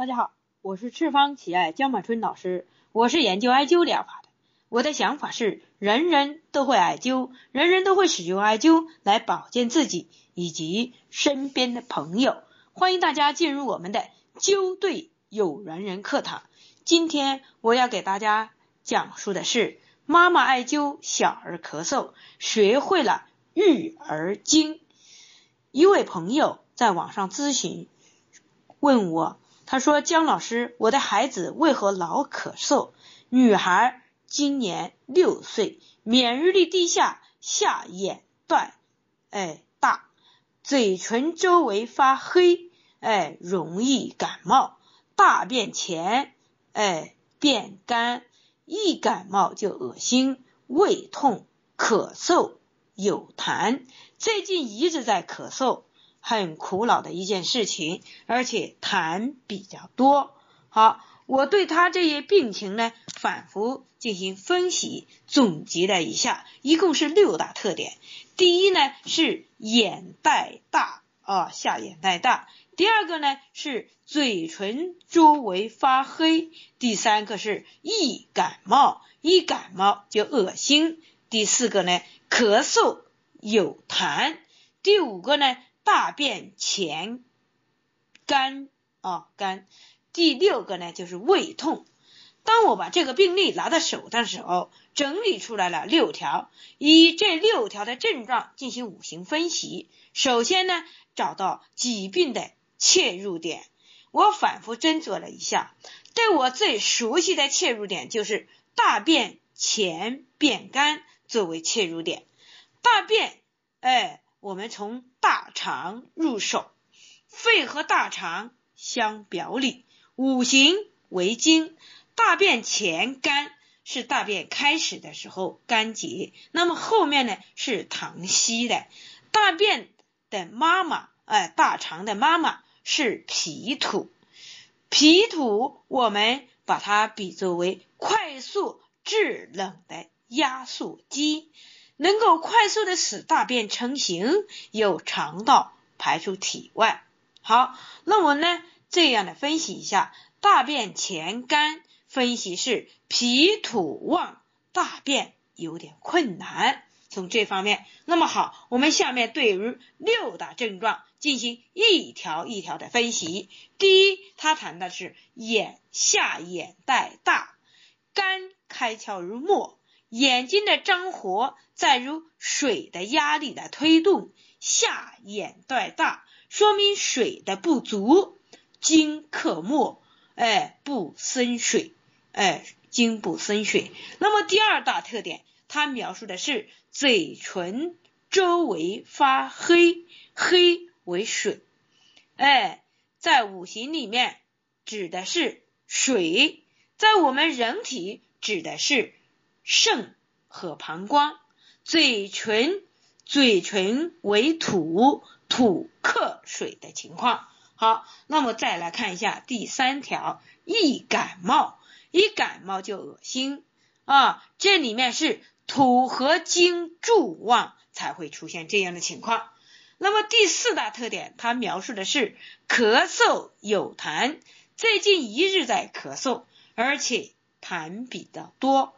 大家好，我是赤方奇艾江满春老师，我是研究艾灸疗法的。我的想法是，人人都会艾灸，人人都会使用艾灸来保健自己以及身边的朋友。欢迎大家进入我们的灸对有缘人课堂。今天我要给大家讲述的是妈妈艾灸小儿咳嗽，学会了育儿经。一位朋友在网上咨询，问我，他说：“姜老师，我的孩子为何老咳嗽？女孩。”今年六岁，免疫力低下，下眼袋哎大，嘴唇周围发黑，哎容易感冒，大便前哎变干，一感冒就恶心，胃痛，咳嗽有痰，最近一直在咳嗽，很苦恼的一件事情，而且痰比较多。好。我对他这些病情呢，反复进行分析，总结了一下，一共是六大特点。第一呢是眼袋大啊，下眼袋大；第二个呢是嘴唇周围发黑；第三个是易感冒，一感冒就恶心；第四个呢咳嗽有痰；第五个呢大便前干啊干。第六个呢，就是胃痛。当我把这个病例拿到手的时候，整理出来了六条，以这六条的症状进行五行分析。首先呢，找到疾病的切入点。我反复斟酌了一下，对我最熟悉的切入点就是大便前便干作为切入点。大便，哎，我们从大肠入手，肺和大肠相表里。五行为经，大便前干是大便开始的时候干结，那么后面呢是溏稀的。大便的妈妈，哎，大肠的妈妈是脾土，脾土我们把它比作为快速制冷的压缩机，能够快速的使大便成型，由肠道排出体外。好，那我呢？这样的分析一下，大便前干，分析是脾土旺，大便有点困难。从这方面，那么好，我们下面对于六大症状进行一条一条的分析。第一，他谈的是眼下眼袋大，肝开窍如墨，眼睛的张活在如水的压力的推动，下眼袋大，说明水的不足。金克木，哎，不生水，哎，金不生水。那么第二大特点，它描述的是嘴唇周围发黑，黑为水，哎，在五行里面指的是水，在我们人体指的是肾和膀胱。嘴唇，嘴唇为土，土克水的情况。好，那么再来看一下第三条，易感冒，一感冒就恶心啊，这里面是土和金助旺才会出现这样的情况。那么第四大特点，它描述的是咳嗽有痰，最近一日在咳嗽，而且痰比较多。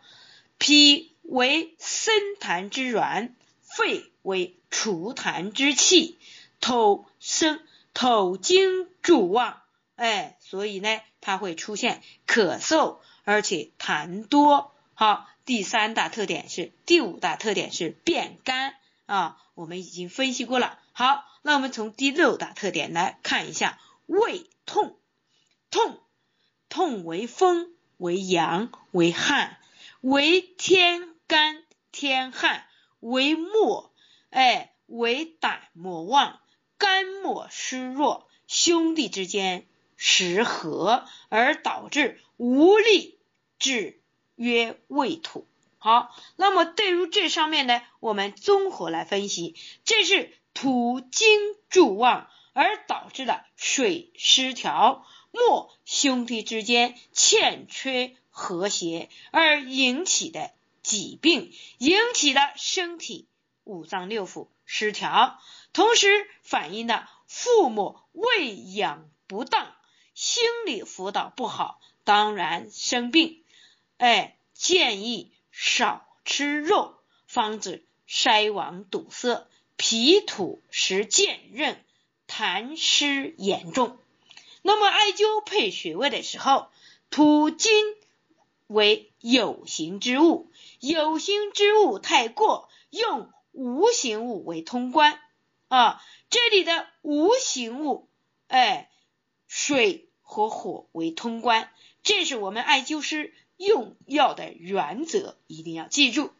脾为生痰之源，肺为除痰之气，头生。头经主旺，哎，所以呢，它会出现咳嗽，而且痰多。好，第三大特点是，第五大特点是变干啊，我们已经分析过了。好，那我们从第六大特点来看一下，胃痛，痛，痛为风，为阳，为汗，为天干，天旱，为末，哎，为胆莫旺。肝莫失弱，兄弟之间失和，而导致无力，治曰胃土。好，那么对于这上面呢，我们综合来分析，这是土金助旺，而导致的水失调，末兄弟之间欠缺和谐而引起的疾病，引起了身体五脏六腑失调。同时反映了父母喂养不当，心理辅导不好，当然生病。哎，建议少吃肉，防止筛网堵塞、脾土实健韧、痰湿严重。那么艾灸配穴位的时候，土金为有形之物，有形之物太过，用无形物为通关啊。这里的无形物，哎，水和火为通关，这是我们艾灸师用药的原则，一定要记住。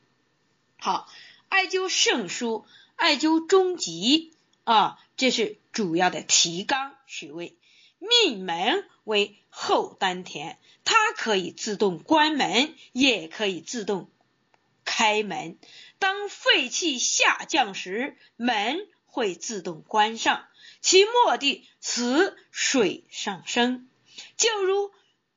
好，艾灸圣书、艾灸中极啊，这是主要的提纲穴位。命门为后丹田，它可以自动关门，也可以自动开门。当肺气下降时，门会自动关上，其目的使水上升。就如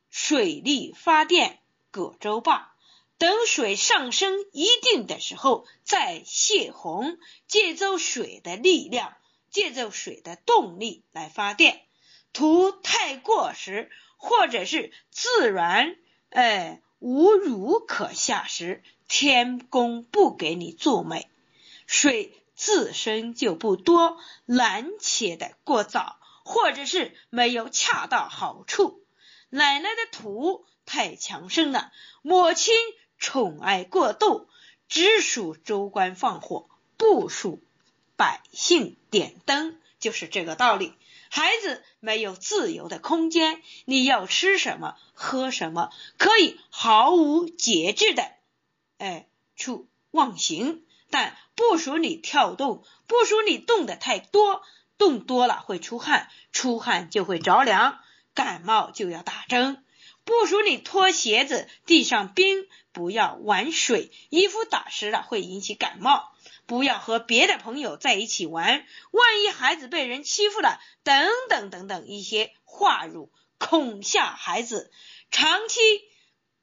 水力发电葛洲坝，等水上升一定的时候再泄洪，借助水的力量，借助水的动力来发电。土太过时，或者是自然哎无乳可下时，天公不给你作美，水自身就不多，拦切的过早，或者是没有恰到好处。奶奶的土太强盛了，母亲宠爱过度，只属州官放火，不属百姓点灯，就是这个道理。孩子没有自由的空间，你要吃什么喝什么，可以毫无节制的，哎，去妄行，但不许你跳动，不许你动的太多，动多了会出汗，出汗就会着凉，感冒就要打针。不许你脱鞋子，地上冰，不要玩水，衣服打湿了会引起感冒。不要和别的朋友在一起玩，万一孩子被人欺负了，等等等等一些话辱恐吓孩子，长期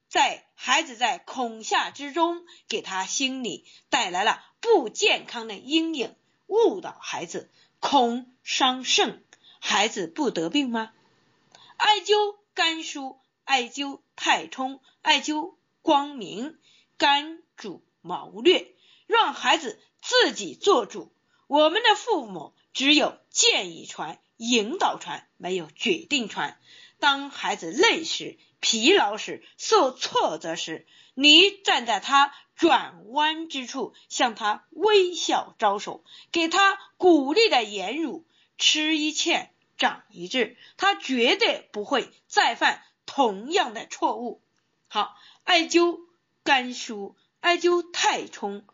在孩子在恐吓之中，给他心理带来了不健康的阴影，误导孩子，恐伤肾，孩子不得病吗？艾灸肝腧，艾灸太冲，艾灸光明，肝主谋略，让孩子。自己做主，我们的父母只有建议传、引导传，没有决定传。当孩子累时、疲劳时、受挫折时，你站在他转弯之处，向他微笑招手，给他鼓励的言语，吃一堑长一智，他绝对不会再犯同样的错误。好，艾灸肝腧，艾灸太冲。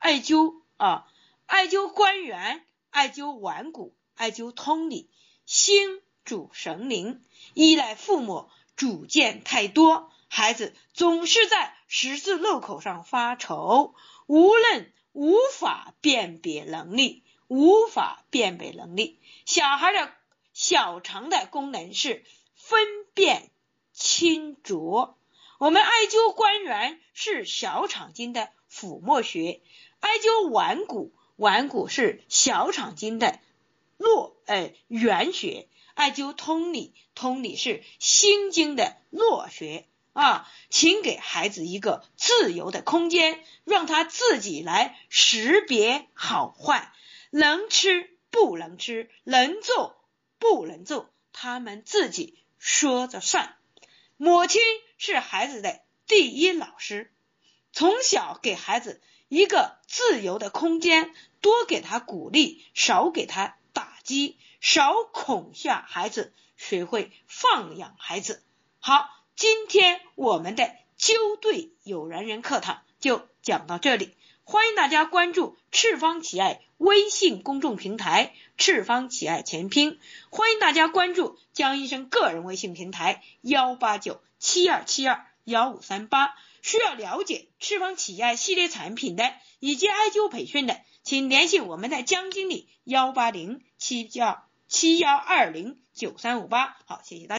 艾灸啊，艾灸关元，艾灸腕骨，艾灸通里。心主神灵，依赖父母主见太多，孩子总是在十字路口上发愁，无论无法辨别能力，无法辨别能力。小孩的小肠的功能是分辨清浊。我们艾灸关元是小肠经的腹膜穴。艾灸腕骨，腕骨是小肠经的络，哎，原穴。艾灸通里，通里是心经的络穴啊。请给孩子一个自由的空间，让他自己来识别好坏，能吃不能吃，能做不能做，他们自己说着算。母亲是孩子的第一老师，从小给孩子。一个自由的空间，多给他鼓励，少给他打击，少恐吓孩子，学会放养孩子。好，今天我们的灸对有缘人课堂就讲到这里，欢迎大家关注赤方奇爱微信公众平台“赤方奇爱全拼”，欢迎大家关注江医生个人微信平台幺八九七二七二幺五三八。需要了解赤峰企爱系列产品的以及艾灸培训的，请联系我们的江经理幺八零七幺七幺二零九三五八。好，谢谢大家。